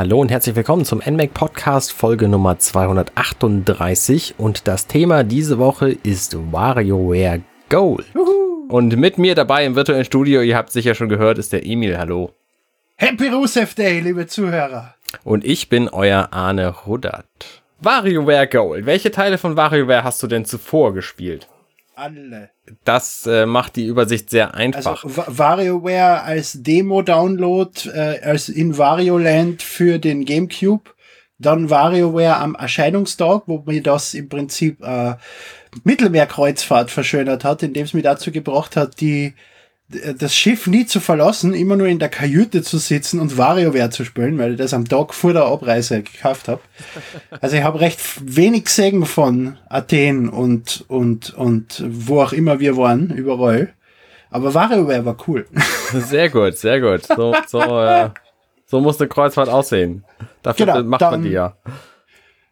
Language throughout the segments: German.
Hallo und herzlich willkommen zum NMAC Podcast Folge Nummer 238 und das Thema diese Woche ist WarioWare Gold. Juhu. Und mit mir dabei im virtuellen Studio, ihr habt sicher schon gehört, ist der Emil. Hallo. Happy Rusev Day, liebe Zuhörer. Und ich bin euer Arne Ruddert. WarioWare Gold. Welche Teile von WarioWare hast du denn zuvor gespielt? Alle. Das äh, macht die Übersicht sehr einfach. Also WarioWare als Demo-Download, äh, als in WarioLand für den GameCube. Dann WarioWare am Erscheinungstag, wo mir das im Prinzip äh, Mittelmeerkreuzfahrt verschönert hat, indem es mir dazu gebracht hat, die das Schiff nie zu verlassen, immer nur in der Kajüte zu sitzen und WarioWare zu spielen, weil ich das am Tag vor der Abreise gekauft habe. Also ich habe recht wenig gesehen von Athen und, und, und wo auch immer wir waren, überall. Aber WarioWare war cool. Sehr gut, sehr gut. So, so, äh, so muss eine Kreuzfahrt aussehen. Dafür genau, macht man die ja.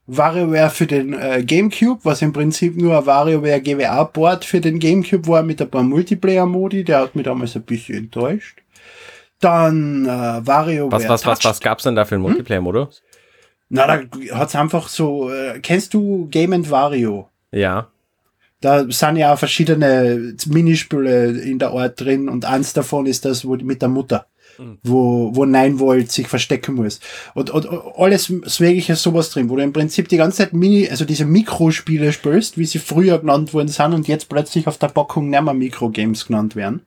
WarioWare für den äh, GameCube, was im Prinzip nur ein WarioWare GWA-Board für den GameCube war mit ein paar Multiplayer-Modi. Der hat mich damals ein bisschen enttäuscht. Dann äh, WarioWare. Was, was, was, was gab's denn da für einen hm? Multiplayer-Modus? Na, da hat's einfach so. Äh, kennst du Game and Wario? Ja. Da sind ja verschiedene Minispiele in der Art drin und eins davon ist das wo mit der Mutter wo, wo Nine Volt sich verstecken muss. Und, und, alles Mögliche sowas drin, wo du im Prinzip die ganze Zeit Mini, also diese Mikrospiele spielst, wie sie früher genannt worden sind und jetzt plötzlich auf der Packung nicht mehr Mikrogames genannt werden.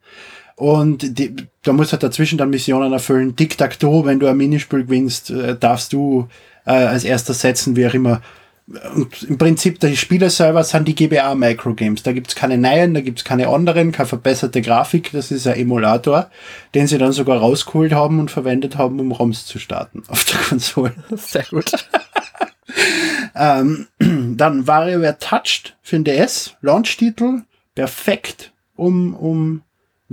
Und die, da muss halt dazwischen dann Missionen erfüllen. Tic-Tac-Toe, wenn du ein Minispiel gewinnst, äh, darfst du äh, als erster setzen, wie auch immer, und im Prinzip, die Spiele selber sind die GBA Microgames. Da gibt's keine neuen, da gibt's keine anderen, keine verbesserte Grafik. Das ist ein Emulator, den sie dann sogar rausgeholt haben und verwendet haben, um ROMs zu starten auf der Konsole. Sehr gut. ähm, dann WarioWare Touched für den DS, Launch-Titel, perfekt, um, um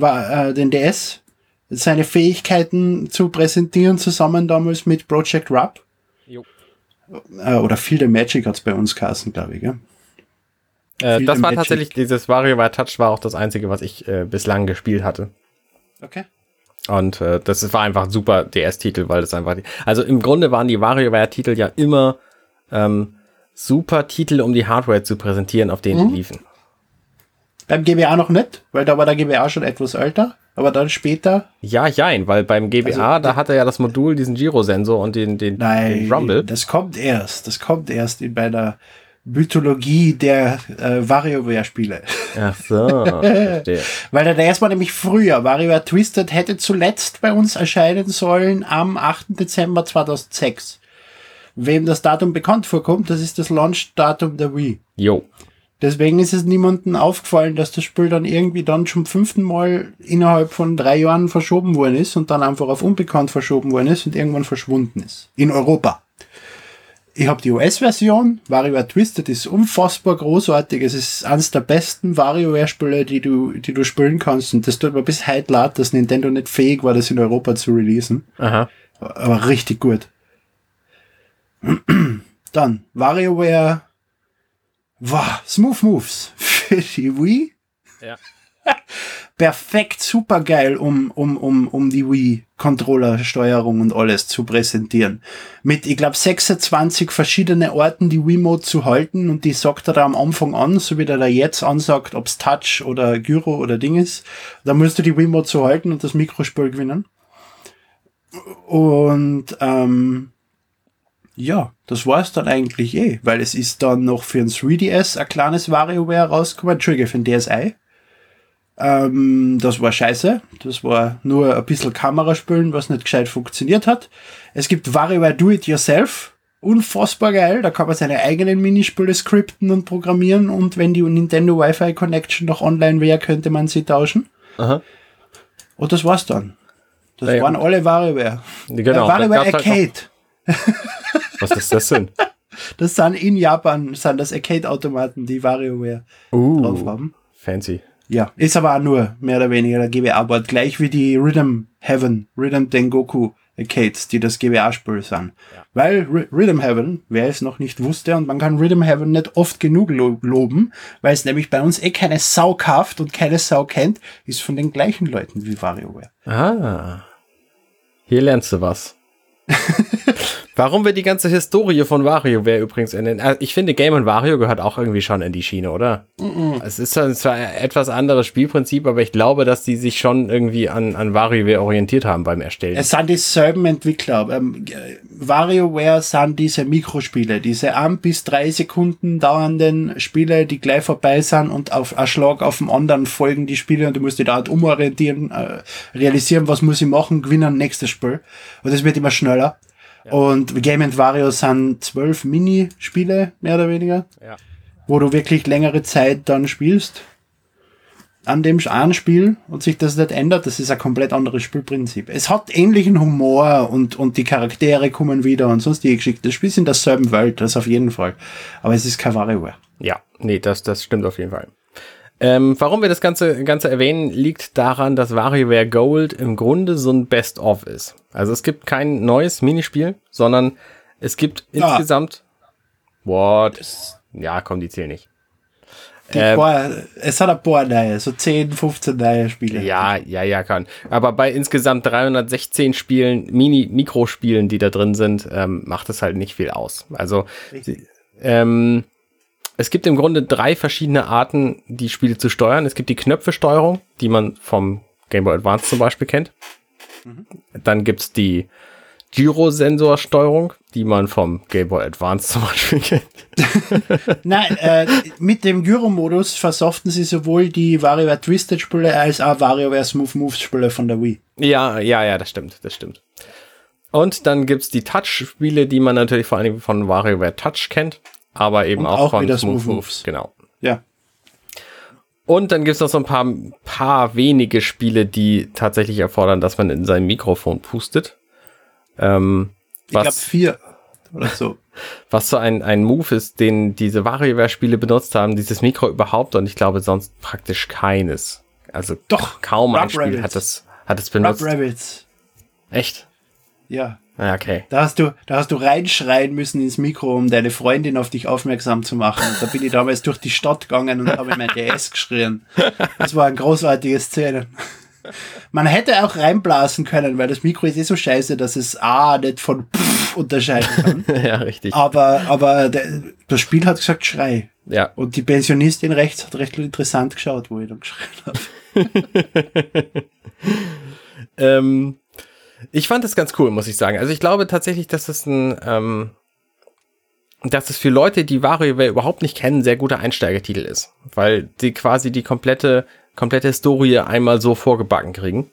äh, den DS seine Fähigkeiten zu präsentieren, zusammen damals mit Project Rub. Jo. Äh, oder Field of Magic hat's bei uns geheißen, glaube ich. Gell? Äh, das war Magic. tatsächlich, dieses WarioWare Touch war auch das einzige, was ich äh, bislang gespielt hatte. Okay. Und äh, das war einfach ein super DS-Titel, weil das einfach, die, also im Grunde waren die WarioWare-Titel ja immer ähm, super Titel, um die Hardware zu präsentieren, auf denen mhm. die liefen. Beim GBA noch nicht, weil da war der GBA schon etwas älter aber dann später. Ja, jein, weil beim GBA, also, da hat er ja das Modul, diesen Gyrosensor und den, den, nein, den Rumble. Das kommt erst. Das kommt erst in meiner Mythologie der äh, WarioWare-Spiele. Ach so, verstehe. Weil er erstmal nämlich früher, WarioWare Twisted hätte zuletzt bei uns erscheinen sollen am 8. Dezember 2006. Wem das Datum bekannt vorkommt, das ist das Launch-Datum der Wii. Jo. Deswegen ist es niemandem aufgefallen, dass das Spiel dann irgendwie dann zum fünften Mal innerhalb von drei Jahren verschoben worden ist und dann einfach auf unbekannt verschoben worden ist und irgendwann verschwunden ist. In Europa. Ich habe die US-Version. WarioWare Twisted ist unfassbar großartig. Es ist eines der besten WarioWare-Spiele, die du, die du spielen kannst. Und das tut mir bis heute leid, dass Nintendo nicht fähig war, das in Europa zu releasen. Aha. Aber richtig gut. Dann WarioWare Wow, Smooth Moves für die Wii. Ja. Perfekt, super geil, um, um, um, um die Wii Controller-Steuerung und alles zu präsentieren. Mit, ich glaube, 26 verschiedene Orten die Wii-Mode zu halten und die sagt er da am Anfang an, so wie der da jetzt ansagt, ob's Touch oder Gyro oder Ding ist. Da musst du die Wii-Mode zu halten und das Mikrospiel gewinnen. Und ähm, ja, das war es dann eigentlich eh, weil es ist dann noch für ein 3DS ein kleines WarioWare rausgekommen, Entschuldige, für ein DSi. Ähm, das war scheiße. Das war nur ein bisschen Kameraspülen, was nicht gescheit funktioniert hat. Es gibt WarioWare Do It Yourself. Unfassbar geil. Da kann man seine eigenen Minispiele skripten und programmieren und wenn die Nintendo Wi-Fi Connection noch online wäre, könnte man sie tauschen. Aha. Und das war's dann. Das ja, waren alle WarioWare. Genau, äh, WarioWare halt Arcade. Was ist das denn? Das sind in Japan sind das Arcade-Automaten, die WarioWare uh, drauf haben. Fancy. Ja, ist aber auch nur mehr oder weniger der GBA-Board, gleich wie die Rhythm Heaven, Rhythm Dengoku Arcades, die das GBA-Spiel sind. Ja. Weil R Rhythm Heaven, wer es noch nicht wusste, und man kann Rhythm Heaven nicht oft genug lo loben, weil es nämlich bei uns eh keine Sau kauft und keine Sau kennt, ist von den gleichen Leuten wie WarioWare. Ah. Hier lernst du was. Warum wir die ganze Historie von WarioWare übrigens in den. Ich finde, Game Wario gehört auch irgendwie schon in die Schiene, oder? Mm -mm. Es ist zwar ein etwas anderes Spielprinzip, aber ich glaube, dass die sich schon irgendwie an, an WarioWare orientiert haben beim Erstellen. Es sind dieselben Entwickler. Ähm, WarioWare sind diese Mikrospiele, diese ein bis drei Sekunden dauernden Spiele, die gleich vorbei sind und auf einen Schlag auf den anderen folgen die Spiele und du musst dich da halt umorientieren, äh, realisieren, was muss ich machen, gewinnen, nächstes Spiel. Und das wird immer schneller. Und Game Wario sind zwölf Minispiele, mehr oder weniger. Ja. Wo du wirklich längere Zeit dann spielst. An dem einen Spiel und sich das nicht ändert, das ist ein komplett anderes Spielprinzip. Es hat ähnlichen Humor und, und die Charaktere kommen wieder und sonst die Geschichte. Das Spiel ist in derselben Welt, das auf jeden Fall. Aber es ist kein WarioWare. Ja, nee, das, das stimmt auf jeden Fall. Ähm, warum wir das Ganze, Ganze erwähnen, liegt daran, dass WarioWare Gold im Grunde so ein Best-of ist. Also es gibt kein neues Minispiel, sondern es gibt ah. insgesamt. What? Ja, komm, die zählen nicht. Ähm, paar, es hat ein paar neue, so 10, 15 neue Spiele. Ja, ja, ja, kann. Aber bei insgesamt 316 Spielen, Mini-Mikrospielen, die da drin sind, ähm, macht es halt nicht viel aus. Also, ähm, es gibt im Grunde drei verschiedene Arten, die Spiele zu steuern. Es gibt die Knöpfesteuerung, die man vom Game Boy Advance zum Beispiel kennt. Mhm. Dann gibt's die Gyrosensorsteuerung, die man vom Game Boy Advance zum Beispiel kennt. Nein, äh, mit dem Gyro-Modus versoften sie sowohl die WarioWare Twisted Spiele als auch WarioWare Smooth Moves Spiele von der Wii. Ja, ja, ja, das stimmt, das stimmt. Und dann gibt's die Touch-Spiele, die man natürlich vor allem von WarioWare Touch kennt aber eben auch, auch, von Smooth, Smooth Moves. Genau. Ja. Und dann gibt es noch so ein paar, paar wenige Spiele, die tatsächlich erfordern, dass man in sein Mikrofon pustet. Ähm, ich glaube vier oder so. Was so ein, ein Move ist, den diese WarioWare-Spiele benutzt haben, dieses Mikro überhaupt und ich glaube sonst praktisch keines. Also doch kaum Rub ein Spiel Rabbits. hat es hat es benutzt. Rub Rabbits. Echt? Ja. Ja, okay. Da hast du, da hast du reinschreien müssen ins Mikro, um deine Freundin auf dich aufmerksam zu machen. Und da bin ich damals durch die Stadt gegangen und habe mein DS geschrien. Das war eine großartige Szene. Man hätte auch reinblasen können, weil das Mikro ist eh so scheiße, dass es A nicht von Pff unterscheiden kann. ja, richtig. Aber, aber der, das Spiel hat gesagt, schrei. Ja. Und die Pensionistin rechts hat recht interessant geschaut, wo ich dann geschrien habe. ähm, ich fand das ganz cool, muss ich sagen. Also ich glaube tatsächlich, dass das ein, ähm, dass es für Leute, die WarioWare überhaupt nicht kennen, sehr guter Einsteigertitel ist, weil die quasi die komplette, komplette Historie einmal so vorgebacken kriegen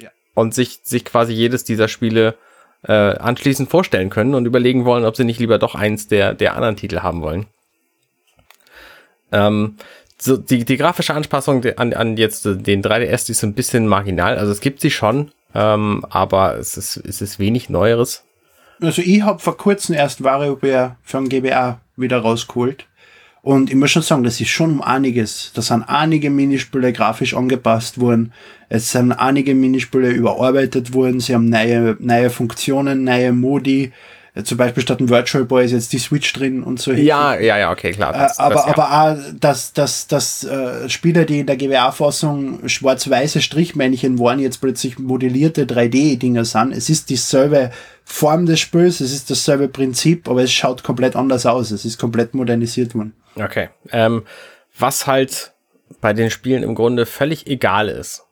ja. und sich, sich quasi jedes dieser Spiele äh, anschließend vorstellen können und überlegen wollen, ob sie nicht lieber doch eins der, der anderen Titel haben wollen. Ähm, so die, die grafische Anpassung an, an jetzt den 3DS die ist ein bisschen marginal. Also es gibt sie schon, ähm, aber es ist, es ist wenig Neueres. Also ich habe vor kurzem erst WarioWare von GBA wieder rausgeholt. Und ich muss schon sagen, das ist schon um einiges. Da sind einige Minispiele grafisch angepasst worden. Es sind einige Minispiele überarbeitet worden. Sie haben neue, neue Funktionen, neue Modi. Zum Beispiel statt ein Virtual Boy ist jetzt die Switch drin und so. Ja, ja, ja, okay, klar. Das, aber das, ja. aber auch, dass, dass, dass äh, Spieler, die in der GWA-Fassung schwarz-weiße Strichmännchen waren, jetzt plötzlich modellierte 3D-Dinger sind. Es ist dieselbe Form des Spiels, es ist dasselbe Prinzip, aber es schaut komplett anders aus. Es ist komplett modernisiert worden. Okay. Ähm, was halt bei den Spielen im Grunde völlig egal ist.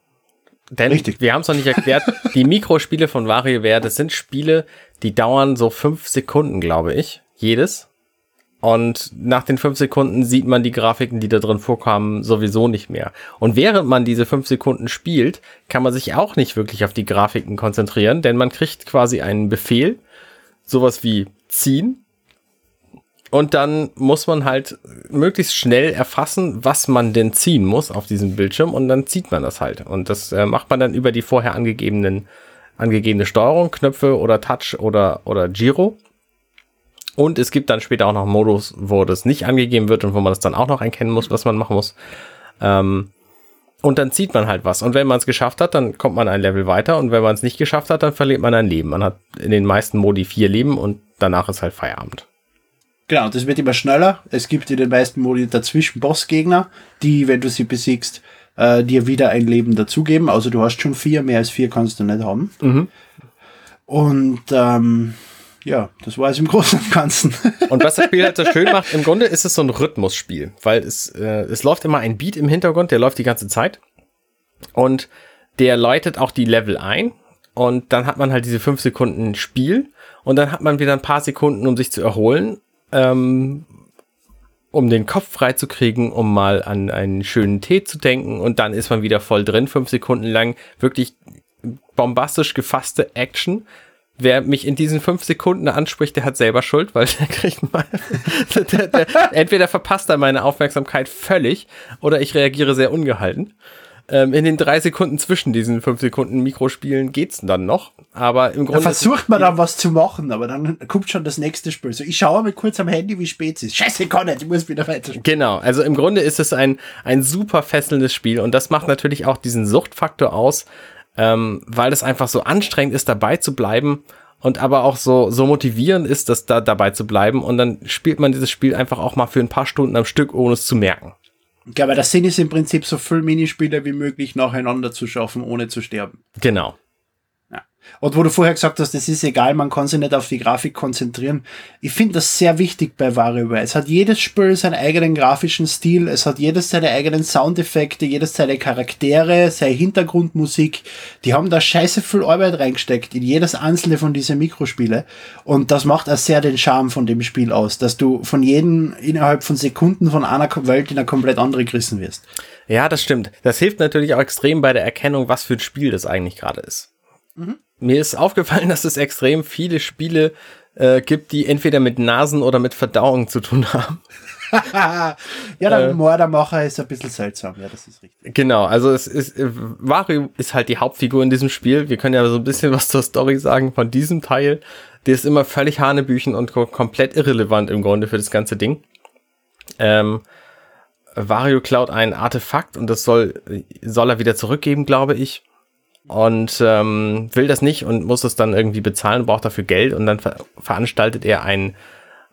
Denn Richtig. wir haben es noch nicht erklärt, die Mikrospiele von WarioWare, das sind Spiele, die dauern so fünf Sekunden, glaube ich, jedes. Und nach den fünf Sekunden sieht man die Grafiken, die da drin vorkommen, sowieso nicht mehr. Und während man diese fünf Sekunden spielt, kann man sich auch nicht wirklich auf die Grafiken konzentrieren, denn man kriegt quasi einen Befehl, sowas wie ziehen. Und dann muss man halt möglichst schnell erfassen, was man denn ziehen muss auf diesem Bildschirm und dann zieht man das halt. Und das äh, macht man dann über die vorher angegebenen angegebene Steuerung, Knöpfe oder Touch oder, oder Giro. Und es gibt dann später auch noch Modus, wo das nicht angegeben wird und wo man das dann auch noch erkennen muss, was man machen muss. Ähm, und dann zieht man halt was. Und wenn man es geschafft hat, dann kommt man ein Level weiter. Und wenn man es nicht geschafft hat, dann verliert man ein Leben. Man hat in den meisten Modi vier Leben und danach ist halt Feierabend. Genau, das wird immer schneller. Es gibt in den meisten Modi dazwischen Bossgegner, die, wenn du sie besiegst, äh, dir wieder ein Leben dazugeben. Also du hast schon vier, mehr als vier kannst du nicht haben. Mhm. Und ähm, ja, das war es im Großen und Ganzen. Und was das Spiel halt so schön macht, im Grunde ist es so ein Rhythmusspiel, weil es, äh, es läuft immer ein Beat im Hintergrund, der läuft die ganze Zeit. Und der läutet auch die Level ein. Und dann hat man halt diese fünf Sekunden Spiel. Und dann hat man wieder ein paar Sekunden, um sich zu erholen. Ähm, um den Kopf frei zu kriegen, um mal an einen schönen Tee zu denken. Und dann ist man wieder voll drin, fünf Sekunden lang. Wirklich bombastisch gefasste Action wer mich in diesen fünf Sekunden anspricht, der hat selber Schuld, weil der kriegt mal, der, der, entweder verpasst er meine Aufmerksamkeit völlig oder ich reagiere sehr ungehalten. Ähm, in den drei Sekunden zwischen diesen fünf Sekunden Mikrospielen geht's dann noch, aber im Grunde. Da versucht man dann was zu machen, aber dann kommt schon das nächste Spiel. So, ich schaue mal kurz am Handy, wie spät es ist. Scheiße, ich kann nicht, ich muss wieder weiter. Genau, also im Grunde ist es ein, ein super fesselndes Spiel und das macht natürlich auch diesen Suchtfaktor aus, ähm, weil es einfach so anstrengend ist, dabei zu bleiben und aber auch so, so motivierend ist, das da dabei zu bleiben. Und dann spielt man dieses Spiel einfach auch mal für ein paar Stunden am Stück, ohne es zu merken. Ja, aber das Sinn ist im Prinzip so viel Minispiele wie möglich nacheinander zu schaffen, ohne zu sterben. Genau. Und wo du vorher gesagt hast, es ist egal, man kann sich nicht auf die Grafik konzentrieren. Ich finde das sehr wichtig bei WarioWare. Es hat jedes Spiel seinen eigenen grafischen Stil, es hat jedes seine eigenen Soundeffekte, jedes seine Charaktere, seine Hintergrundmusik. Die haben da scheiße viel Arbeit reingesteckt in jedes einzelne von diesen Mikrospiele. Und das macht auch sehr den Charme von dem Spiel aus, dass du von jedem innerhalb von Sekunden von einer Welt in eine komplett andere gerissen wirst. Ja, das stimmt. Das hilft natürlich auch extrem bei der Erkennung, was für ein Spiel das eigentlich gerade ist. Mhm mir ist aufgefallen, dass es extrem viele Spiele äh, gibt, die entweder mit Nasen oder mit Verdauung zu tun haben. ja, der äh, Mördermacher ist ein bisschen seltsam, ja, das ist richtig. Genau, also es ist, äh, Wario ist halt die Hauptfigur in diesem Spiel. Wir können ja so ein bisschen was zur Story sagen von diesem Teil. Der ist immer völlig Hanebüchen und komplett irrelevant im Grunde für das ganze Ding. Ähm, Wario klaut ein Artefakt und das soll, soll er wieder zurückgeben, glaube ich und ähm, will das nicht und muss es dann irgendwie bezahlen, braucht dafür Geld und dann ver veranstaltet er einen,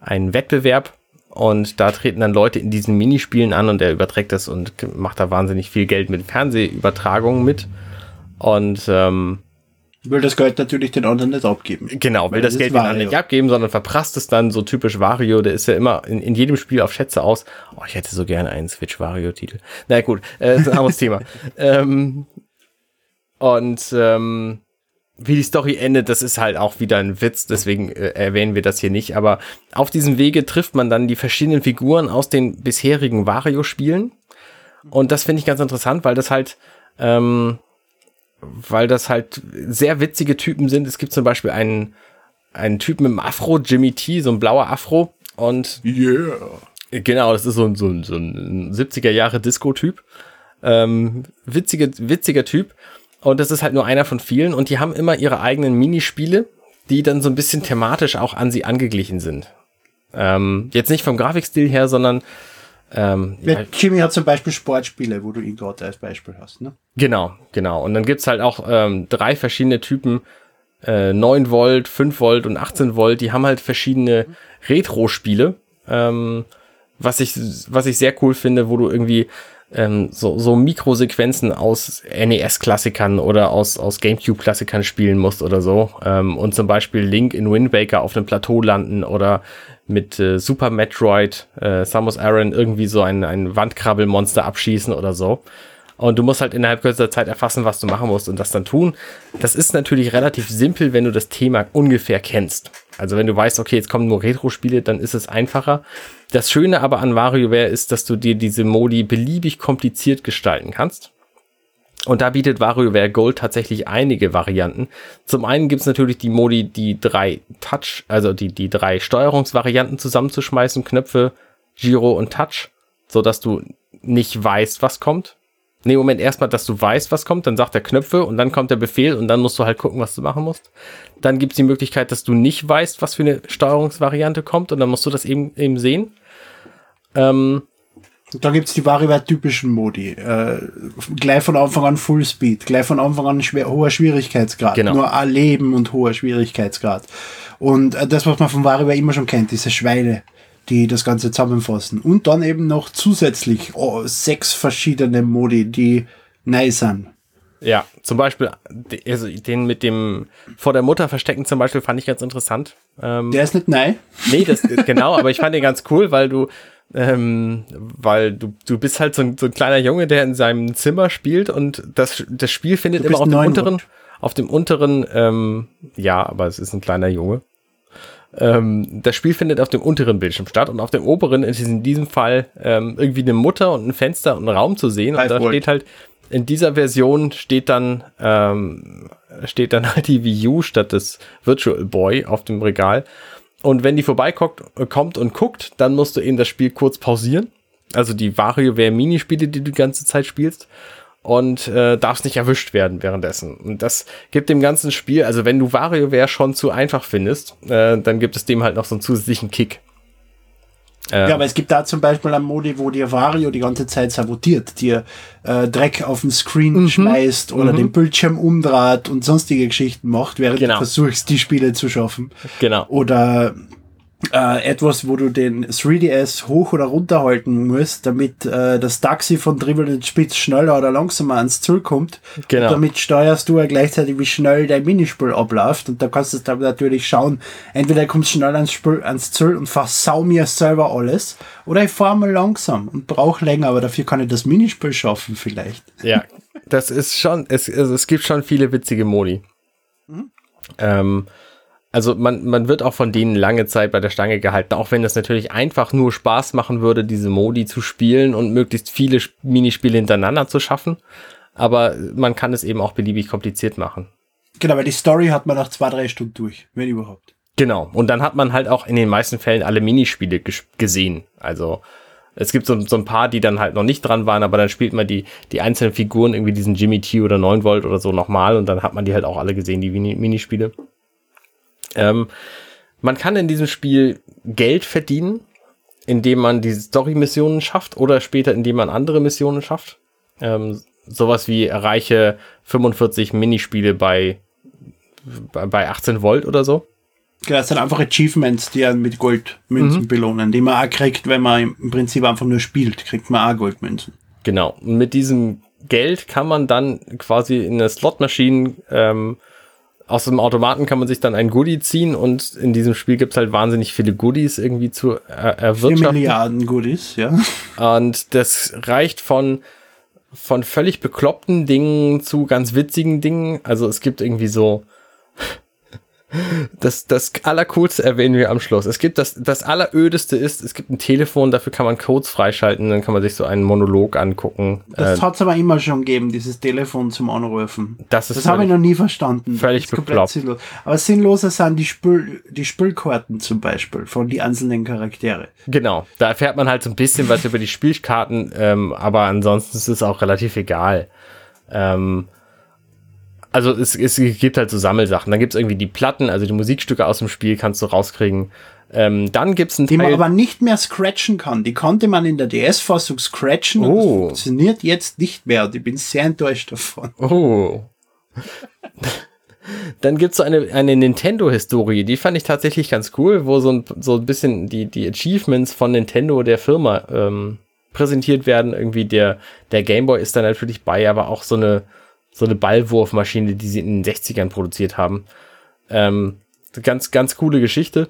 einen Wettbewerb und da treten dann Leute in diesen Minispielen an und er überträgt das und macht da wahnsinnig viel Geld mit Fernsehübertragungen mit und ähm, will das Geld natürlich den anderen nicht abgeben. Genau, will das, das Geld den anderen nicht abgeben, sondern verprasst es dann so typisch Wario. Der ist ja immer in, in jedem Spiel auf Schätze aus. Oh, ich hätte so gerne einen Switch Wario Titel. Na naja, gut, äh, ist ein anderes Thema. Ähm, und ähm, wie die Story endet, das ist halt auch wieder ein Witz, deswegen äh, erwähnen wir das hier nicht. Aber auf diesem Wege trifft man dann die verschiedenen Figuren aus den bisherigen Wario-Spielen. Und das finde ich ganz interessant, weil das halt, ähm, weil das halt sehr witzige Typen sind. Es gibt zum Beispiel einen, einen Typen im Afro, Jimmy T, so ein blauer Afro. Und yeah. Genau, das ist so ein, so ein, so ein 70er Jahre Disco-Typ. Ähm, witzige, witziger Typ. Und das ist halt nur einer von vielen. Und die haben immer ihre eigenen Minispiele, die dann so ein bisschen thematisch auch an sie angeglichen sind. Ähm, jetzt nicht vom Grafikstil her, sondern ähm, ja, Jimmy hat zum Beispiel Sportspiele, wo du ihn gerade als Beispiel hast, ne? Genau, genau. Und dann gibt's halt auch ähm, drei verschiedene Typen, äh, 9 Volt, 5 Volt und 18 Volt, die haben halt verschiedene Retro-Spiele, ähm, was ich, was ich sehr cool finde, wo du irgendwie ähm, so, so Mikrosequenzen aus NES-Klassikern oder aus, aus GameCube-Klassikern spielen musst oder so. Ähm, und zum Beispiel Link in Wind Waker auf einem Plateau landen oder mit äh, Super Metroid, äh, Samus Aran irgendwie so ein, ein Wandkrabbelmonster abschießen oder so. Und du musst halt innerhalb kürzester Zeit erfassen, was du machen musst und das dann tun. Das ist natürlich relativ simpel, wenn du das Thema ungefähr kennst. Also wenn du weißt, okay, jetzt kommen nur Retro-Spiele, dann ist es einfacher. Das Schöne aber an WarioWare ist, dass du dir diese Modi beliebig kompliziert gestalten kannst. Und da bietet WarioWare Gold tatsächlich einige Varianten. Zum einen gibt's natürlich die Modi, die drei Touch, also die, die drei Steuerungsvarianten zusammenzuschmeißen, Knöpfe, Giro und Touch, so dass du nicht weißt, was kommt. Nee, Moment, erstmal, dass du weißt, was kommt, dann sagt er Knöpfe und dann kommt der Befehl und dann musst du halt gucken, was du machen musst. Dann gibt's die Möglichkeit, dass du nicht weißt, was für eine Steuerungsvariante kommt und dann musst du das eben, eben sehen. Ähm, und dann gibt's die WarioWare-typischen Modi. Äh, gleich von Anfang an Full Speed, gleich von Anfang an schwer, hoher Schwierigkeitsgrad. Genau. Nur Leben und hoher Schwierigkeitsgrad. Und äh, das, was man von WarioWare immer schon kennt, diese Schweine, die das Ganze zusammenfassen. Und dann eben noch zusätzlich oh, sechs verschiedene Modi, die neu sind. Ja, zum Beispiel, also den mit dem vor der Mutter verstecken zum Beispiel fand ich ganz interessant. Ähm, der ist nicht nein. Nee, das, genau, aber ich fand den ganz cool, weil du, ähm, weil du, du bist halt so ein, so ein kleiner Junge, der in seinem Zimmer spielt und das, das Spiel findet immer auf dem unteren, auf dem unteren, ähm, ja, aber es ist ein kleiner Junge. Ähm, das Spiel findet auf dem unteren Bildschirm statt und auf dem oberen ist in diesem Fall ähm, irgendwie eine Mutter und ein Fenster und ein Raum zu sehen. Und da steht halt, in dieser Version steht dann, ähm, steht dann halt die Wii U statt des Virtual Boy auf dem Regal. Und wenn die vorbeikommt kommt und guckt, dann musst du eben das Spiel kurz pausieren. Also die WarioWare-Minispiele, die du die ganze Zeit spielst und äh, darfst nicht erwischt werden währenddessen. Und das gibt dem ganzen Spiel, also wenn du WarioWare schon zu einfach findest, äh, dann gibt es dem halt noch so einen zusätzlichen Kick. Ähm, ja, aber es gibt da zum Beispiel einen Modi, wo dir Vario die ganze Zeit sabotiert, dir äh, Dreck auf den Screen mhm. schmeißt oder mhm. den Bildschirm umdraht und sonstige Geschichten macht, während genau. du versuchst, die Spiele zu schaffen. Genau. Oder äh, etwas, wo du den 3DS hoch oder runter halten musst, damit äh, das Taxi von Dribble und Spitz schneller oder langsamer ans Ziel kommt. Genau. Und damit steuerst du ja gleichzeitig, wie schnell dein Minispiel abläuft. Und da kannst du dann natürlich schauen, entweder kommst du schnell ans, Spiel, ans Ziel und versau mir selber alles, oder ich fahre mal langsam und brauche länger, aber dafür kann ich das Minispiel schaffen vielleicht. Ja, das ist schon, es, also es gibt schon viele witzige Modi. Mhm. Ähm, also man, man wird auch von denen lange Zeit bei der Stange gehalten, auch wenn es natürlich einfach nur Spaß machen würde, diese Modi zu spielen und möglichst viele Minispiele hintereinander zu schaffen. Aber man kann es eben auch beliebig kompliziert machen. Genau, weil die Story hat man nach zwei, drei Stunden durch, wenn überhaupt. Genau. Und dann hat man halt auch in den meisten Fällen alle Minispiele gesehen. Also es gibt so, so ein paar, die dann halt noch nicht dran waren, aber dann spielt man die, die einzelnen Figuren, irgendwie diesen Jimmy T oder 9 Volt oder so nochmal und dann hat man die halt auch alle gesehen, die Minispiele. Ähm, man kann in diesem Spiel Geld verdienen, indem man die Story-Missionen schafft oder später, indem man andere Missionen schafft. Ähm, sowas wie erreiche 45 Minispiele bei, bei 18 Volt oder so. Genau, das sind einfach Achievements, die einen mit Goldmünzen mhm. belohnen, die man auch kriegt, wenn man im Prinzip einfach nur spielt, kriegt man auch Goldmünzen. Genau. Und mit diesem Geld kann man dann quasi in eine Slot-Maschine ähm, aus dem Automaten kann man sich dann ein Goodie ziehen und in diesem Spiel gibt es halt wahnsinnig viele Goodies irgendwie zu er erwirtschaften. 4 Milliarden Goodies, ja. Und das reicht von, von völlig bekloppten Dingen zu ganz witzigen Dingen. Also es gibt irgendwie so das, das Allercoolste erwähnen wir am Schluss. Es gibt das, das Allerödeste ist, es gibt ein Telefon, dafür kann man Codes freischalten, dann kann man sich so einen Monolog angucken. Das äh, hat es aber immer schon gegeben, dieses Telefon zum Anrufen. Das, ist das habe ich noch nie verstanden. Völlig bekloppt. Sinnlos. Aber sinnloser sind die, Spül, die Spülkarten zum Beispiel von die einzelnen Charaktere. Genau, da erfährt man halt so ein bisschen was über die Spielkarten, ähm, aber ansonsten ist es auch relativ egal. Ähm, also es, es gibt halt so Sammelsachen. Dann gibt es irgendwie die Platten, also die Musikstücke aus dem Spiel kannst du rauskriegen. Ähm, dann gibt's einen Die Teil, man aber nicht mehr scratchen kann. Die konnte man in der DS-Fassung scratchen oh. und funktioniert jetzt nicht mehr. Und ich bin sehr enttäuscht davon. Oh. Dann gibt's so eine, eine Nintendo-Historie, die fand ich tatsächlich ganz cool, wo so ein, so ein bisschen die, die Achievements von Nintendo, der Firma, ähm, präsentiert werden. Irgendwie der, der Gameboy ist da natürlich bei, aber auch so eine, so eine Ballwurfmaschine, die sie in den 60ern produziert haben. Ähm, ganz, ganz coole Geschichte.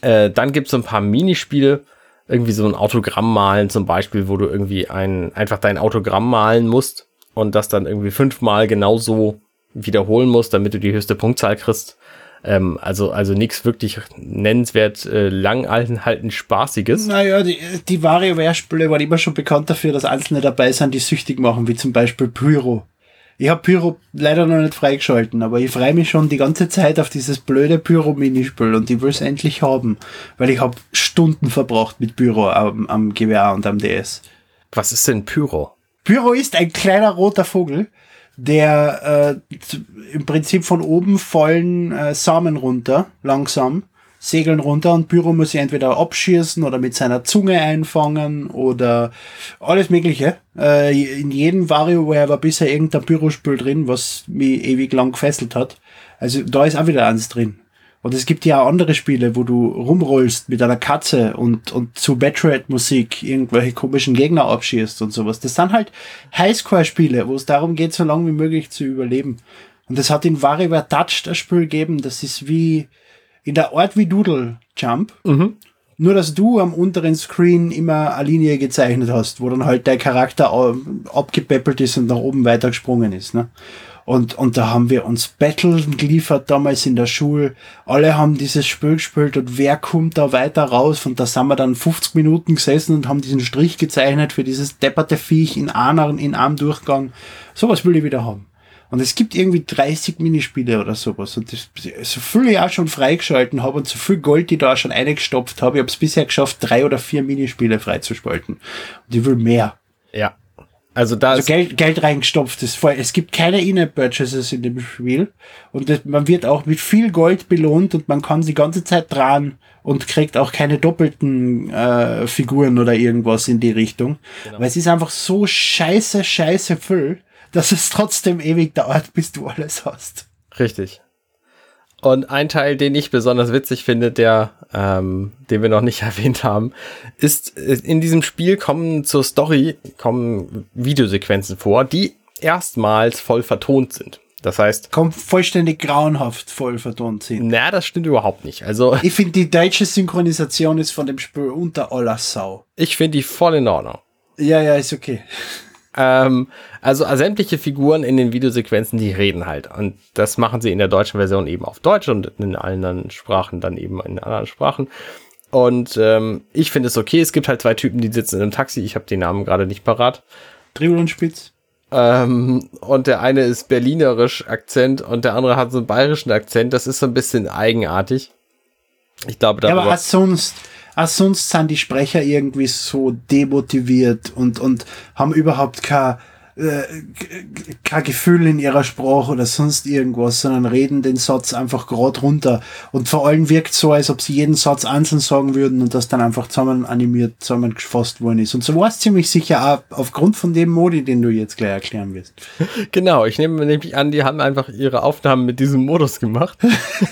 Äh, dann gibt es so ein paar Minispiele, irgendwie so ein Autogramm malen zum Beispiel, wo du irgendwie ein, einfach dein Autogramm malen musst und das dann irgendwie fünfmal genauso wiederholen musst, damit du die höchste Punktzahl kriegst. Ähm, also also nichts wirklich nennenswert äh, langanhaltend Spaßiges. Naja, die, die WarioWare-Spiele waren immer schon bekannt dafür, dass einzelne dabei sind, die süchtig machen, wie zum Beispiel Pyro. Ich habe Pyro leider noch nicht freigeschalten, aber ich freue mich schon die ganze Zeit auf dieses blöde Pyro-Minispiel und ich will es endlich haben, weil ich habe Stunden verbracht mit Pyro am, am Gewehr und am DS. Was ist denn Pyro? Pyro ist ein kleiner roter Vogel, der äh, im Prinzip von oben fallen äh, Samen runter, langsam, segeln runter und Pyro muss sie entweder abschießen oder mit seiner Zunge einfangen oder alles Mögliche. Äh, in jedem WarioWare war bisher irgendein Pyrospül drin, was mich ewig lang gefesselt hat. Also da ist auch wieder eins drin. Und es gibt ja auch andere Spiele, wo du rumrollst mit einer Katze und, und zu Metroid-Musik irgendwelche komischen Gegner abschießt und sowas. Das sind halt Highscore-Spiele, wo es darum geht, so lange wie möglich zu überleben. Und es hat in WarioWare Touch das Spiel gegeben, das ist wie in der Art wie Doodle Jump. Mhm. Nur, dass du am unteren Screen immer eine Linie gezeichnet hast, wo dann halt dein Charakter abgepäppelt ist und nach oben weitergesprungen ist. Ne? Und, und da haben wir uns Battle geliefert damals in der Schule. Alle haben dieses Spiel gespielt und wer kommt da weiter raus? Und da sind wir dann 50 Minuten gesessen und haben diesen Strich gezeichnet für dieses depperte Viech in einer, in einem Durchgang. Sowas will ich wieder haben. Und es gibt irgendwie 30 Minispiele oder sowas. Und das, so viel ich auch schon freigeschalten habe und so viel Gold, die da schon eingestopft habe, ich habe es bisher geschafft, drei oder vier Minispiele freizuspalten. Und ich will mehr. Ja. Also da also Geld, Geld reingestopft ist voll. Es gibt keine In-App-Purchases in dem Spiel. Und das, man wird auch mit viel Gold belohnt und man kann die ganze Zeit dran und kriegt auch keine doppelten äh, Figuren oder irgendwas in die Richtung. Genau. Weil es ist einfach so scheiße, scheiße voll dass es trotzdem ewig dauert, bis du alles hast. Richtig. Und ein Teil, den ich besonders witzig finde, der, ähm, den wir noch nicht erwähnt haben, ist, in diesem Spiel kommen zur Story, kommen Videosequenzen vor, die erstmals voll vertont sind. Das heißt. Kommt vollständig grauenhaft voll vertont sind. Na, das stimmt überhaupt nicht. Also. Ich finde, die deutsche Synchronisation ist von dem Spiel unter aller Sau. Ich finde die voll in Ordnung. Ja, ja, ist okay. Ähm, also sämtliche Figuren in den Videosequenzen, die reden halt. Und das machen sie in der deutschen Version eben auf Deutsch und in allen anderen Sprachen dann eben in anderen Sprachen. Und ähm, ich finde es okay. Es gibt halt zwei Typen, die sitzen in einem Taxi. Ich habe den Namen gerade nicht parat. Triebel und Spitz. Ähm, und der eine ist berlinerisch Akzent und der andere hat so einen bayerischen Akzent. Das ist so ein bisschen eigenartig. Ich glaube, da. Ja, aber was sonst? Ah, sonst sind die Sprecher irgendwie so demotiviert und, und haben überhaupt kein, äh, kein Gefühl in ihrer Sprache oder sonst irgendwas, sondern reden den Satz einfach gerade runter. Und vor allem wirkt so, als ob sie jeden Satz einzeln sagen würden und das dann einfach zusammen animiert, zusammen gefasst worden ist. Und so war es ziemlich sicher auch aufgrund von dem Modi, den du jetzt gleich erklären wirst. Genau, ich nehme nämlich an, die haben einfach ihre Aufnahmen mit diesem Modus gemacht.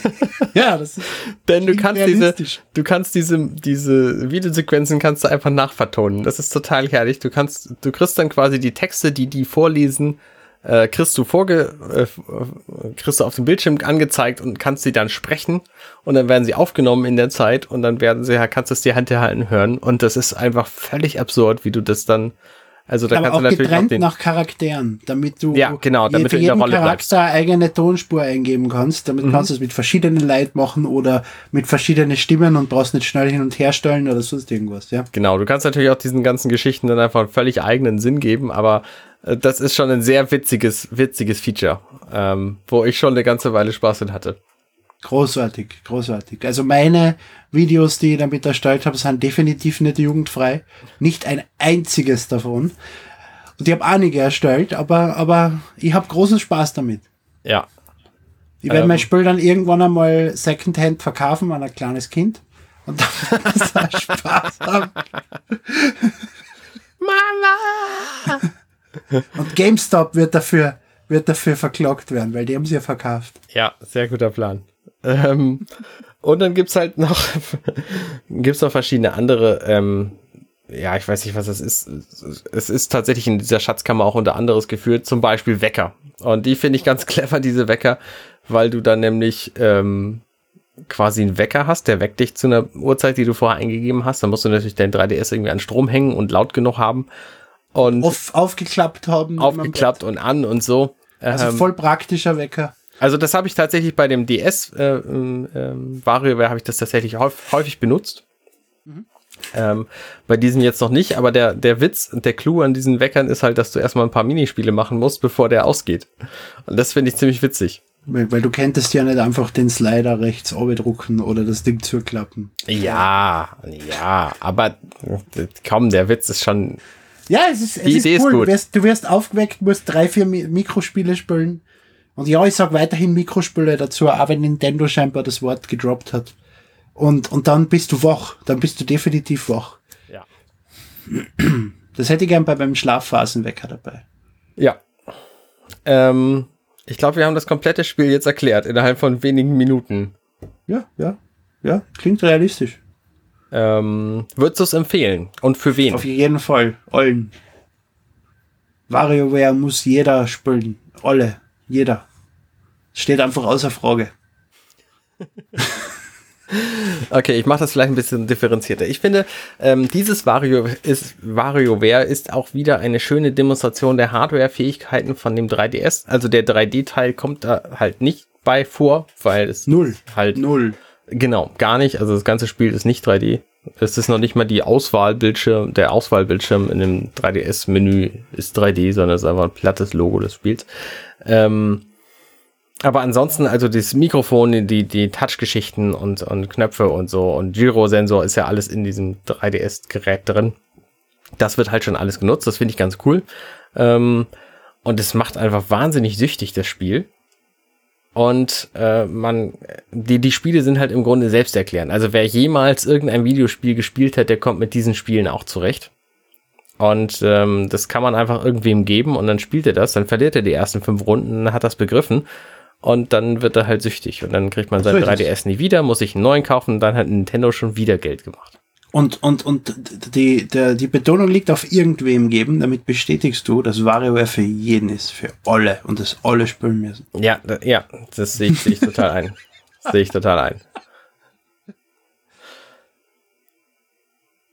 ja, das ist. Denn du kannst diese, du kannst diese, diese Videosequenzen kannst du einfach nachvertonen. Das ist total herrlich. Du kannst, du kriegst dann quasi die Texte, die die vorlesen, äh, kriegst du vorge, äh, kriegst du auf dem Bildschirm angezeigt und kannst sie dann sprechen und dann werden sie aufgenommen in der Zeit und dann werden sie, kannst du es dir hinterhalten hören und das ist einfach völlig absurd, wie du das dann also da Aber kannst auch du natürlich getrennt auch nach Charakteren, damit du ja, genau, damit für du in der jeden Rolle Charakter bleibst. eigene Tonspur eingeben kannst. Damit Mhm. kannst du es mit verschiedenen Leuten machen oder mit verschiedenen Stimmen und brauchst nicht schnell hin und her stellen oder sonst irgendwas, ja. Genau, du kannst natürlich auch diesen ganzen Geschichten dann einfach einen völlig eigenen Sinn geben, aber äh, das ist schon ein sehr witziges, witziges Feature, ähm, wo ich schon eine ganze Weile Spaß mit hatte. Großartig, großartig. Also meine Videos, die ich damit erstellt habe, sind definitiv nicht jugendfrei. Nicht ein einziges davon. Und ich habe einige erstellt, aber, aber ich habe großen Spaß damit. Ja. Ich werde Ähm. mein Spiel dann irgendwann einmal Secondhand verkaufen an ein kleines Kind. Und dann es auch Spaß haben. Mama! Und GameStop wird dafür, wird dafür verklagt werden, weil die haben sie ja verkauft. Ja, sehr guter Plan. Ähm, und dann gibt's halt noch, gibt's noch verschiedene andere, ähm, ja, ich weiß nicht, was das ist. Es ist tatsächlich in dieser Schatzkammer auch unter anderes geführt, zum Beispiel Wecker. Und die finde ich ganz clever, diese Wecker, weil du dann nämlich ähm, quasi einen Wecker hast, der weckt dich zu einer Uhrzeit, die du vorher eingegeben hast. Dann musst du natürlich dein 3DS irgendwie an Strom hängen und laut genug haben. Und Auf, aufgeklappt haben. aufgeklappt und an und so. Also Ähm, voll praktischer Wecker. also das habe ich tatsächlich bei dem DS äh, ähm, ähm, WarioWare habe ich das tatsächlich häufig, häufig benutzt. Ähm, bei diesem jetzt noch nicht, aber der, der Witz und der Clou an diesen Weckern ist halt, dass du erstmal ein paar Minispiele machen musst, bevor der ausgeht. Und das finde ich ziemlich witzig. Weil, weil du könntest ja nicht einfach den Slider rechts drucken oder das Ding zuklappen. Ja, ja, aber äh, komm, der Witz ist schon. Ja, es ist, es Die ist Idee ist cool. gut. Du, wirst, du wirst aufgeweckt, musst drei, vier Mi Mikrospiele spielen. Und ja, ich sag weiterhin Mikrospiele dazu, auch wenn Nintendo scheinbar das Wort gedroppt hat. Und, und dann bist du wach. Dann bist du definitiv wach. Ja. Das hätte ich gern bei beim Schlafphasenwecker dabei. Ja. Ähm, ich glaube, wir haben das komplette Spiel jetzt erklärt, innerhalb von wenigen Minuten. ja, ja, ja, klingt realistisch. Ähm, würdest du es empfehlen? Und für wen? Auf jeden Fall, allen. WarioWare muss jeder spielen. Alle, jeder. Steht einfach außer Frage. Okay, ich mache das vielleicht ein bisschen differenzierter. Ich finde, ähm, dieses Vario ist, WarioWare ist auch wieder eine schöne Demonstration der Hardware-Fähigkeiten von dem 3DS. Also der 3D-Teil kommt da halt nicht bei vor, weil es Null. halt Null. Genau gar nicht. Also das ganze Spiel ist nicht 3D. Es ist noch nicht mal die Auswahlbildschirm, der Auswahlbildschirm in dem 3DS-Menü ist 3D, sondern es ist einfach ein plattes Logo des Spiels. Ähm, aber ansonsten, also das Mikrofon, die, die Touch-Geschichten und, und Knöpfe und so und Gyrosensor ist ja alles in diesem 3DS-Gerät drin. Das wird halt schon alles genutzt, das finde ich ganz cool. Ähm, und es macht einfach wahnsinnig süchtig, das Spiel. Und äh, man, die, die Spiele sind halt im Grunde selbsterklärend. Also wer jemals irgendein Videospiel gespielt hat, der kommt mit diesen Spielen auch zurecht. Und ähm, das kann man einfach irgendwem geben und dann spielt er das, dann verliert er die ersten fünf Runden, dann hat das begriffen und dann wird er halt süchtig und dann kriegt man sein So ist es. 3DS nie wieder, muss sich einen neuen kaufen und dann hat Nintendo schon wieder Geld gemacht. Und, und, und die, der, die Betonung liegt auf irgendwem geben, damit bestätigst du, dass WarioWare für jeden ist, für alle und das alle spielen müssen. Ja, da, ja, das sehe ich, sehe ich total ein. Sehe ich total ein.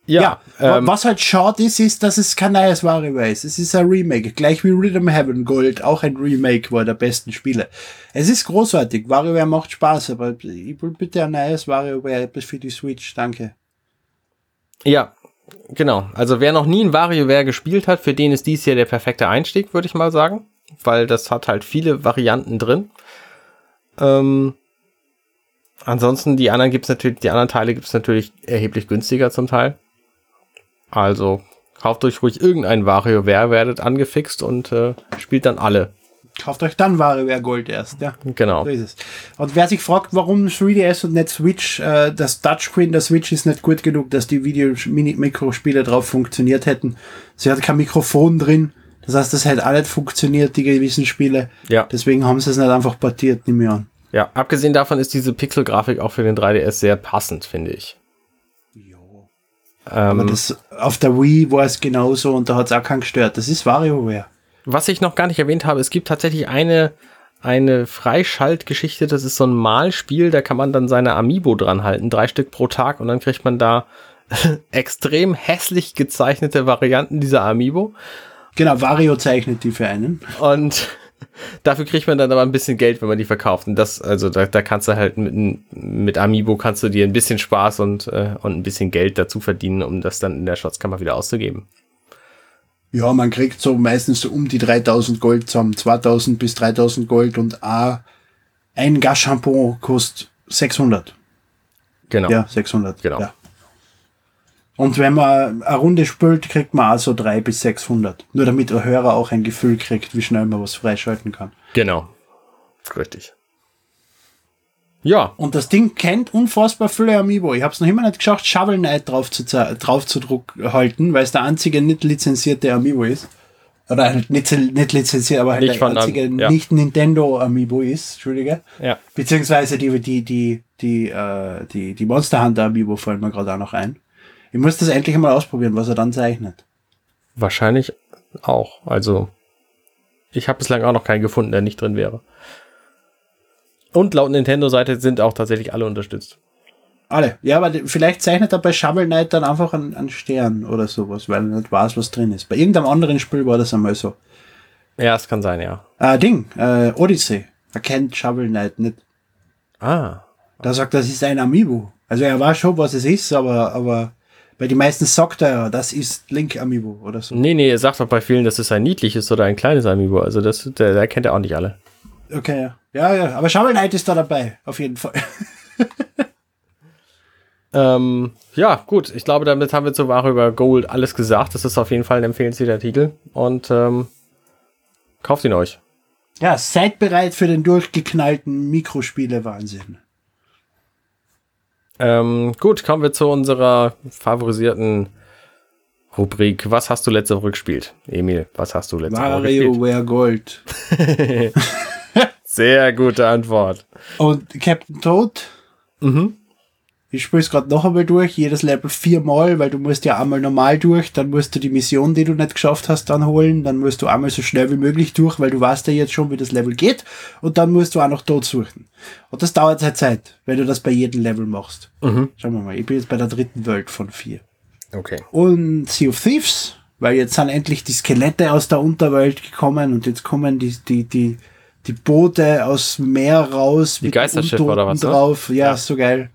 Ja, wa- ähm, was halt schade ist, ist, dass es kein neues WarioWare ist. Es ist ein Remake, gleich wie Rhythm Heaven Gold auch ein Remake war der besten Spiele. Es ist großartig, WarioWare macht Spaß, aber ich will bitte ein neues WarioWare für die Switch, danke. Ja, genau. Also wer noch nie ein WarioWare gespielt hat, für den ist dies hier der perfekte Einstieg, würde ich mal sagen. Weil das hat halt viele Varianten drin. Ähm, ansonsten, die anderen gibt's natürlich, die anderen Teile gibt's natürlich erheblich günstiger zum Teil. Also kauft euch ruhig irgendein WarioWare, werdet angefixt und äh, spielt dann alle. Kauft euch dann WarioWare Gold erst, ja. Genau. So ist es. Und wer sich fragt, warum 3DS und nicht Switch, äh, das Touchscreen der Switch ist nicht gut genug, dass die Video-Mikrospiele drauf funktioniert hätten. Sie hat kein Mikrofon drin. Das heißt, das hätte auch nicht funktioniert, die gewissen Spiele. Ja. Deswegen haben sie es nicht einfach portiert, nehme ich an. Ja, abgesehen davon ist diese Pixel-Grafik auch für den 3DS sehr passend, finde ich. Aber Ähm, das, auf der Wii war es genauso und da hat es auch keinen gestört. Das ist WarioWare. Was ich noch gar nicht erwähnt habe, es gibt tatsächlich eine, eine Freischaltgeschichte, das ist so ein Malspiel, da kann man dann seine Amiibo dran halten, drei Stück pro Tag und dann kriegt man da extrem hässlich gezeichnete Varianten dieser Amiibo Genau, Wario zeichnet die für einen. und dafür kriegt man dann aber ein bisschen Geld, wenn man die verkauft und das, also da, da kannst du halt mit, mit Amiibo kannst du dir ein bisschen Spaß und, äh, und ein bisschen Geld dazu verdienen, um das dann in der Schatzkammer wieder auszugeben. Ja, man kriegt so meistens so um die 3000 Gold zusammen. 2000 bis 3000 Gold und a ein Gas-Shampoo kostet 600. Genau. Ja, 600. Genau. Ja. Und wenn man eine Runde spült, kriegt man also 300 bis 600. Nur damit der Hörer auch ein Gefühl kriegt, wie schnell man was freischalten kann. Genau. Richtig. Ja, Und das Ding kennt unfassbar viele Amiibo. Ich habe es noch immer nicht geschafft, Shovel Knight drauf zu, drauf zu druck halten, weil es der einzige nicht lizenzierte Amiibo ist. Oder halt nicht, nicht lizenziert, aber halt Nicht der einzige Am- ja. nicht Nintendo Amiibo ist. Entschuldige. ja. Beziehungsweise die, die, die, die, äh, die, die Monster Hunter Amiibo fallen mir gerade auch noch ein. Ich muss das endlich mal ausprobieren, was er dann zeichnet. Wahrscheinlich auch. Also, ich habe bislang auch noch keinen gefunden, der nicht drin wäre. Und laut Nintendo-Seite sind auch tatsächlich alle unterstützt. Alle. Ja, aber vielleicht zeichnet er bei Shovel Knight dann einfach einen, einen Stern oder sowas, weil er nicht weiß, was drin ist. Bei irgendeinem anderen Spiel war das einmal so. Ja, es kann sein, ja. Äh, Ding, äh, Odyssey. Er kennt Shovel Knight nicht. Ah, Da sagt er, das ist ein Amiibo. Also er weiß schon, was es ist, aber, aber bei den meisten sagt er, ja, das ist Link Amiibo oder so. nee, nee, er sagt doch bei vielen, das ist ein niedliches oder ein kleines Amiibo. Also, das, der, der kennt er auch nicht alle. Okay, ja. Ja, aber Shovel Knight ist da dabei, auf jeden Fall. Ähm, ja, gut. Ich glaube, damit haben wir zur Ware über Gold alles gesagt. Das ist auf jeden Fall ein empfehlenswerter Titel. Und ähm, kauft ihn euch. Ja, seid bereit für den durchgeknallten Mikrospiele-Wahnsinn. Ähm, gut, kommen wir zu unserer favorisierten Rubrik. Was hast du letzte Woche gespielt? Emil, was hast du letzte Woche gespielt? WarioWare Gold. Sehr gute Antwort. Und Captain Toad Mhm. Ich spiele es gerade noch einmal durch, jedes Level viermal, weil du musst ja einmal normal durch, dann musst du die Mission, die du nicht geschafft hast, dann holen, dann musst du einmal so schnell wie möglich durch, weil du weißt ja jetzt schon, wie das Level geht, und dann musst du auch noch tot suchen. Und das dauert halt Zeit, wenn du das bei jedem Level machst. Mhm. Schauen wir mal, ich bin jetzt bei der dritten Welt von vier. Okay. Und Sea of Thieves, weil jetzt sind endlich die Skelette aus der Unterwelt gekommen und jetzt kommen die, die, die, die Boote aus dem Meer raus. Die Geisterschiffe oder was, ne? drauf. Ja, Ja. so geil.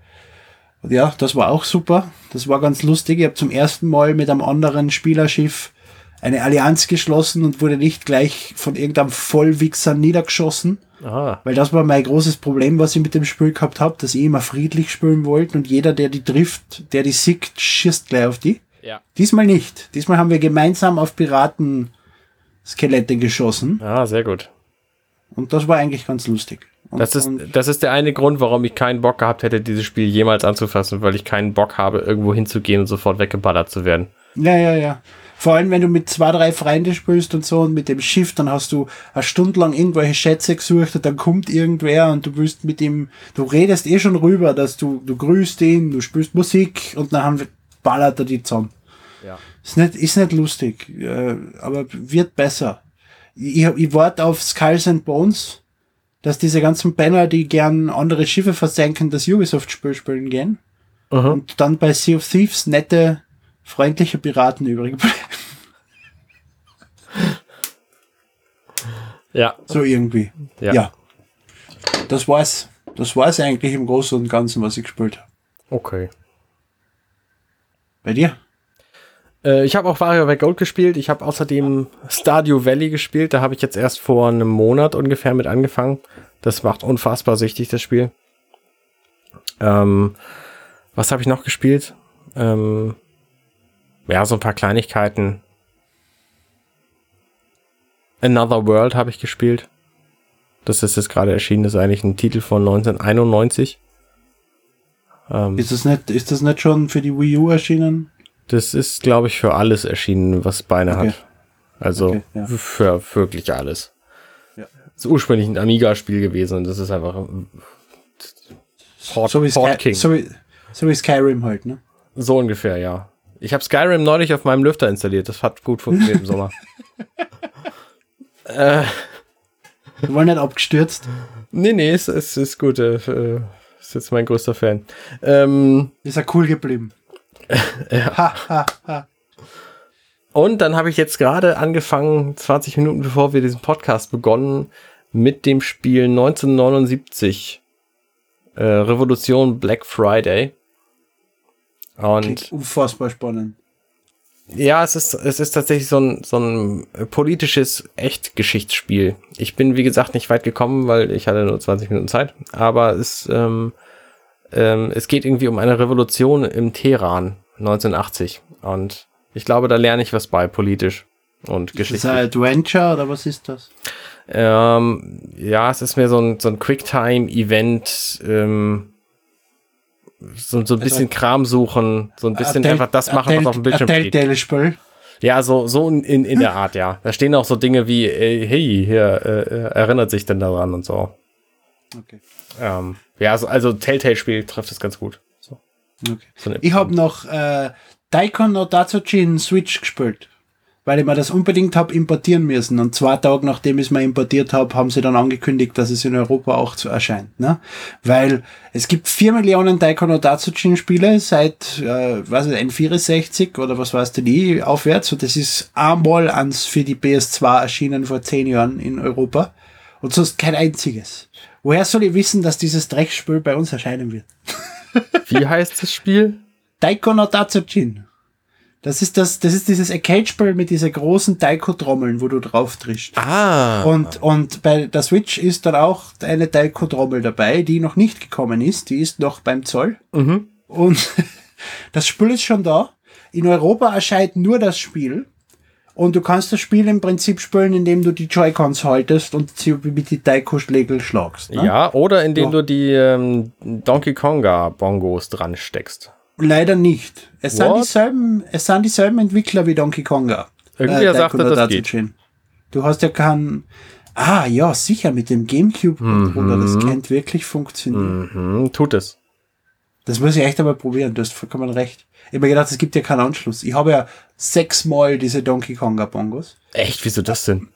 Ja, das war auch super. Das war ganz lustig. Ich habe zum ersten Mal mit einem anderen Spielerschiff eine Allianz geschlossen und wurde nicht gleich von irgendeinem Vollwichser niedergeschossen. Ah. Weil das war mein großes Problem, was ich mit dem Spiel gehabt habe, dass ich immer friedlich spielen wollte und jeder, der die trifft, der die sieht, schießt gleich auf die. Ja. Diesmal nicht. Diesmal haben wir gemeinsam auf Piraten-Skelette geschossen Ah, sehr gut. Und das war eigentlich ganz lustig. Und, Das ist, das ist der eine Grund, warum ich keinen Bock gehabt hätte, dieses Spiel jemals anzufassen, weil ich keinen Bock habe, irgendwo hinzugehen und sofort weggeballert zu werden. ja, ja, ja. Vor allem, wenn du mit zwei, drei Freunden spielst und so und mit dem Schiff, dann hast du eine Stunde lang irgendwelche Schätze gesucht und dann kommt irgendwer und du willst mit ihm, du redest eh schon rüber, dass du, du grüßt ihn, du spielst Musik und dann haben wir, ballert er die zusammen. Ja. Ist nicht, ist nicht lustig, äh, aber wird besser. Ich, ich, warte auf Skulls and Bones, dass diese ganzen Banner, die gern andere Schiffe versenken, das Ubisoft-Spiel spielen gehen. Mhm. Und dann bei Sea of Thieves nette, freundliche Piraten übrig bleiben. Ja. So irgendwie. Ja. Ja. Das war's. Das war's eigentlich im Großen und Ganzen, was ich gespielt habe. Okay. Bei dir? Äh, ich habe auch WarioWare Gold gespielt. Ich habe außerdem Stardew Valley gespielt. Da habe ich jetzt erst vor einem Monat ungefähr mit angefangen. Das macht unfassbar süchtig, das Spiel. Ähm, was habe ich noch gespielt? Ähm, ja, so ein paar Kleinigkeiten. Another World habe ich gespielt. Das ist jetzt gerade erschienen. Das ist eigentlich ein Titel von 1991. Ähm, Ist das nicht, ist das nicht schon für die Wii U erschienen? Das ist, glaube ich, für alles erschienen, was Beine Okay. hat. Also Okay, ja. für wirklich alles. Ja. Ist ursprünglich ein Amiga-Spiel gewesen und das ist einfach ein Port, So wie, Port King. so, wie, so wie Skyrim halt, ne? So ungefähr, ja. Ich habe Skyrim neulich auf meinem Lüfter installiert. Das hat gut funktioniert im Sommer. äh, Wir wollen nicht abgestürzt. nee, nee, es, es ist gut. Äh, äh, ist jetzt mein größter Fan. Ähm, Ist er cool geblieben. Und dann habe ich jetzt gerade angefangen, 20 Minuten bevor wir diesen Podcast begonnen, mit dem Spiel 1979 äh, Revolution Black Friday. Und Klingt unfassbar spannend. ja, es ist, es ist tatsächlich so ein, so ein politisches Echtgeschichtsspiel. Ich bin, wie gesagt, nicht weit gekommen, weil ich hatte nur 20 Minuten Zeit. Aber es, ähm, ähm, es geht irgendwie um eine Revolution im Teheran 1980. Und ich glaube, da lerne ich was bei, politisch und Ist das ein Adventure oder was ist das? Ähm, ja, es ist mehr so ein, so ein Quicktime-Event, ähm, so, so ein bisschen Kram suchen, so ein bisschen Ein einfach das machen, was auf dem Bildschirm steht. Telltale-Spiel. Ja, so, so in, in, der Art, ja. Da stehen auch so Dinge wie, äh, hey, hier, äh, äh, erinnert sich denn daran und so. Okay. Ähm, ja, also, also Telltale-Spiel trifft es ganz gut. Okay. Ich habe noch äh, Daikon no Datsujin Switch gespielt, weil ich mir das unbedingt habe importieren müssen. Und zwei Tage nachdem ich es mal importiert habe, haben sie dann angekündigt, dass es in Europa auch zu erscheint. Ne? Weil es gibt vier Millionen Daikon no Datsujin Spiele seit, äh, was ist N64 oder was weißt du die aufwärts. Und das ist einmal ans für die PS2 erschienen vor zehn Jahren in Europa. Und sonst kein einziges. Woher soll ich wissen, dass dieses Dreckspiel bei uns erscheinen wird? Wie heißt das Spiel? Daiko no Datsujin. Das ist das, das ist dieses Arcade-Spiel mit dieser großen Daiko-Trommeln, wo du drauf triffst. Ah. Und, und bei der Switch ist dann auch eine Daiko-Trommel dabei, die noch nicht gekommen ist. Die ist noch beim Zoll. Mhm. Und das Spiel ist schon da. In Europa erscheint nur das Spiel. Und du kannst das Spiel im Prinzip spielen, indem du die Joy-Cons haltest und sie mit die Daiko-Schlägel schlagst. Ne? Ja, oder indem Ja. du die ähm, Donkey Konga Bongos dran steckst. Leider nicht. Es sind, dieselben, es sind dieselben Entwickler wie Donkey Konga. Irgendwer Daiko sagte, no das geht. Datsujin. Du hast ja keinen. Ah, ja, sicher, mit dem Gamecube-Controller. Das könnte wirklich funktionieren. Mhm, tut es. Das muss ich echt einmal probieren, du hast vollkommen recht. Ich habe mir gedacht, es gibt ja keinen Anschluss. Ich habe ja sechsmal diese Donkey Konga Bongos. Echt? Wieso das denn?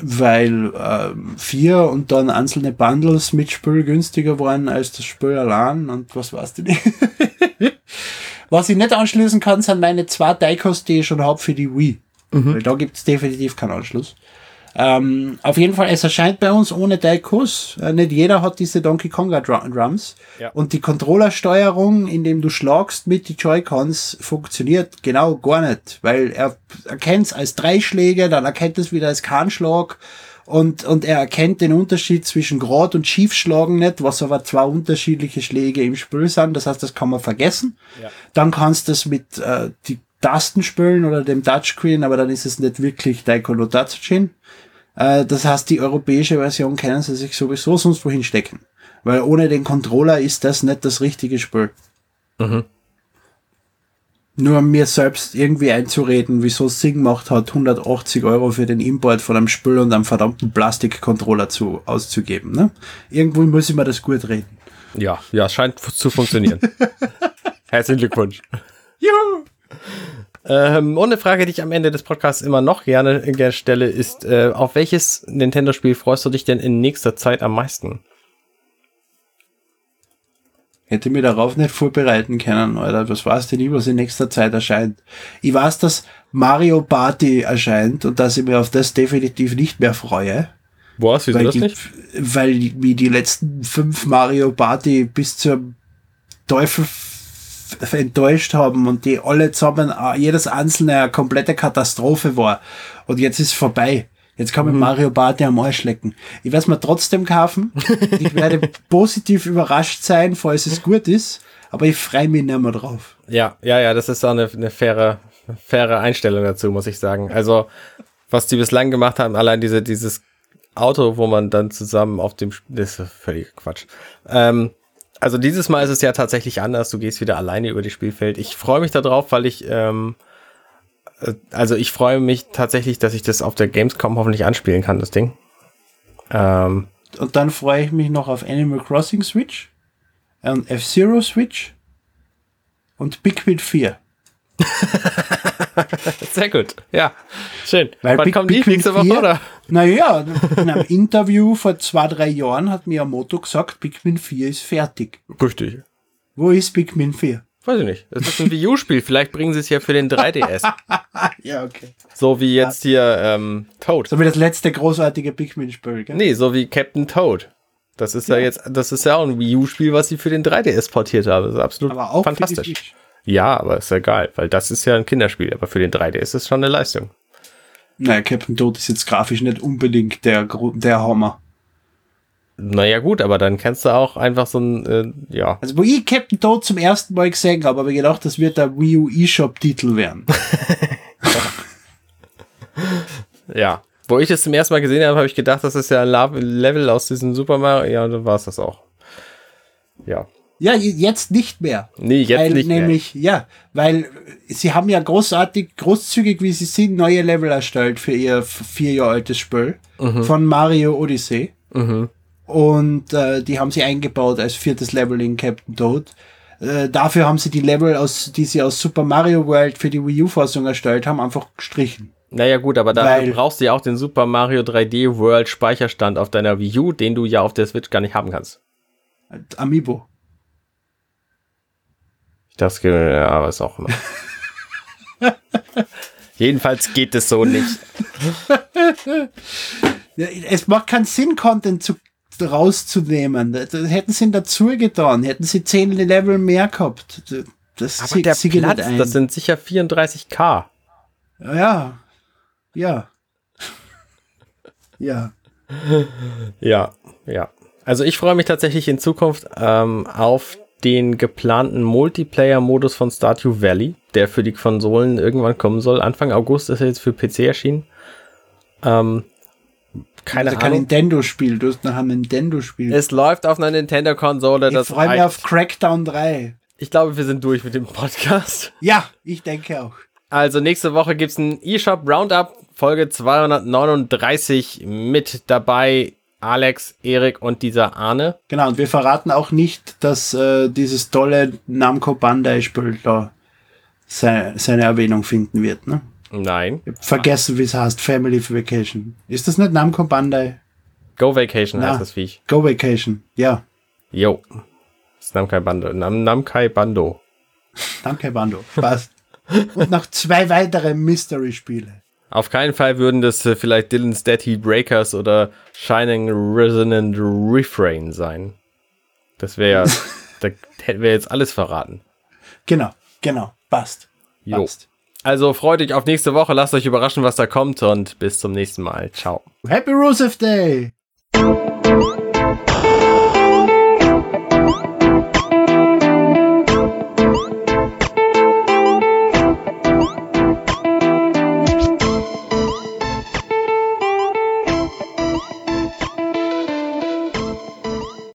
Weil äh, vier und dann einzelne Bundles mit Spiel günstiger waren als das Spiel allein und was weißt du nicht. was ich nicht anschließen kann, sind meine zwei Daikos, die ich schon habe für die Wii. Mhm. Weil da gibt es definitiv keinen Anschluss. Ähm, auf jeden Fall, es erscheint bei uns ohne Daikos. Äh, nicht jeder hat diese Donkey Konga Drums. Ja. Und die Controllersteuerung, indem du schlagst mit die Joy-Cons, funktioniert genau gar nicht. Weil er erkennt es als drei Schläge, dann erkennt es wieder als Kahnschlag. Und, und er erkennt den Unterschied zwischen Grad und Schiefschlagen nicht, was aber zwei unterschiedliche Schläge im Spiel sind. Das heißt, das kann man vergessen. Ja. Dann kannst du es mit äh, die Tasten spielen oder dem Touchscreen, aber dann ist es nicht wirklich Daiko no Tatsujin. Äh, das heißt, die europäische Version können sie sich sowieso sonst wohin stecken. Weil ohne den Controller ist das nicht das richtige Spiel. Mhm. Nur mir selbst irgendwie einzureden, wieso es Sinn gemacht hat, 180 Euro für den Import von einem Spiel und einem verdammten Plastikcontroller zu, auszugeben. Ne? Irgendwo muss ich mir das gut reden. Ja, ja, scheint zu funktionieren. Herzlichen Glückwunsch. Juhu! Ähm, und eine Frage, die ich am Ende des Podcasts immer noch gerne, gerne stelle, ist, äh, auf welches Nintendo-Spiel freust du dich denn in nächster Zeit am meisten? Hätte mir darauf nicht vorbereiten können, Alter. Was weißt du nie, was in nächster Zeit erscheint? Ich weiß, dass Mario Party erscheint und dass ich mir auf das definitiv nicht mehr freue. Was, wieso das die, nicht? Weil wie die letzten fünf Mario Party bis zum Teufel enttäuscht haben und die alle zusammen, äh, jedes einzelne eine komplette Katastrophe war. Und jetzt ist vorbei. Jetzt kann man mhm. Mario Party am Arsch lecken. Ich werde es mir trotzdem kaufen. Ich werde positiv überrascht sein, falls es gut ist. Aber ich freue mich nicht mehr drauf. Ja, ja, ja, das ist auch eine, eine faire, faire Einstellung dazu, muss ich sagen. Also, was die bislang gemacht haben, allein diese, dieses Auto, wo man dann zusammen auf dem, das ist völlig Quatsch. Ähm, also dieses Mal ist es ja tatsächlich anders. Du gehst wieder alleine über das Spielfeld. Ich freue mich darauf, weil ich, ähm, äh, also ich freue mich tatsächlich, dass ich das auf der Gamescom hoffentlich anspielen kann, das Ding. Ähm, und dann freue ich mich noch auf Animal Crossing Switch und F-Zero Switch und Pikmin 4. Sehr gut, ja. Schön. Weil Wann Big, kommen die nächste Woche, oder? Naja, in einem Interview vor zwei, drei Jahren hat Miyamoto gesagt, Pikmin 4 ist fertig. Richtig. Wo ist Pikmin 4? Weiß ich nicht. Das ist ein Wii U-Spiel. Vielleicht bringen sie es ja für den 3DS. ja, okay. So wie jetzt hier ähm, Toad. So wie das letzte großartige Pikmin-Spiel, gell? Nee, so wie Captain Toad. Das ist ja, ja jetzt, das ist ja auch ein Wii U-Spiel, was sie für den 3DS portiert haben. Das ist absolut Aber auch fantastisch. Ja, aber ist ja geil, weil das ist ja ein Kinderspiel. Aber für den 3DS ist es schon eine Leistung. Naja, Captain Toad ist jetzt grafisch nicht unbedingt der, der Hammer. Naja, gut, aber dann kennst du auch einfach so ein, äh, ja. Also, wo ich Captain Toad zum ersten Mal gesehen habe, habe ich gedacht, das wird der Wii U eShop-Titel werden. ja. Wo ich das zum ersten Mal gesehen habe, habe ich gedacht, das ist ja ein Level aus diesem Super Mario. Ja, dann war es das auch. Ja. Ja, jetzt nicht mehr. Nee, jetzt weil, nicht nämlich, mehr. ja, weil sie haben ja großartig, großzügig, wie sie sind, neue Level erstellt für ihr vier Jahre altes Spiel mhm. von Mario Odyssey. Mhm. Und äh, die haben sie eingebaut als viertes Level in Captain Toad. Äh, dafür haben sie die Level, aus, die sie aus Super Mario World für die Wii U-Fassung erstellt haben, einfach gestrichen. Naja gut, aber dafür brauchst du ja auch den Super Mario 3D World Speicherstand auf deiner Wii U, den du ja auf der Switch gar nicht haben kannst. Amiibo. Das geht, ja, was auch immer. Jedenfalls geht es so nicht. es macht keinen Sinn, Content zu, rauszunehmen. Das hätten sie dazu getan, hätten sie 10 Level mehr gehabt. Das Aber der Platz, das sind sicher 34k. Ja, ja. ja. Ja, ja. Also ich freue mich tatsächlich in Zukunft ähm, auf den geplanten Multiplayer-Modus von Stardew Valley, der für die Konsolen irgendwann kommen soll. Anfang August ist er jetzt für PC erschienen. Ähm, keine also Ahnung. kein Nintendo-Spiel, du hast noch ein Nintendo-Spiel. Es läuft auf einer Nintendo-Konsole. Ich freue mich auf Crackdown 3. Ich glaube, wir sind durch mit dem Podcast. Ja, ich denke auch. Also nächste Woche gibt es ein eShop Roundup, Folge 239 mit dabei Alex, Erik und dieser Arne. Genau, und wir verraten auch nicht, dass äh, dieses tolle Namco Bandai-Spiel da seine, seine Erwähnung finden wird. Ne? Nein. Vergessen, wie es heißt. Family Vacation. Ist das nicht Namco Bandai? Go Vacation Na. heißt das Viech. Go Vacation. Ja. Jo. Das ist Namkai Bando. Nam Namkai Bando. Danke, Bando. Passt. Und noch zwei weitere Mystery-Spiele. Auf keinen Fall würden das äh, vielleicht Dylan's Dead Heat Breakers oder Shining Resonant Refrain sein. Das wäre ja, da hätten wir jetzt alles verraten. Genau, genau. Passt. Passt. Also freut euch auf nächste Woche, lasst euch überraschen, was da kommt und bis zum nächsten Mal. Ciao. Happy Rusev Day!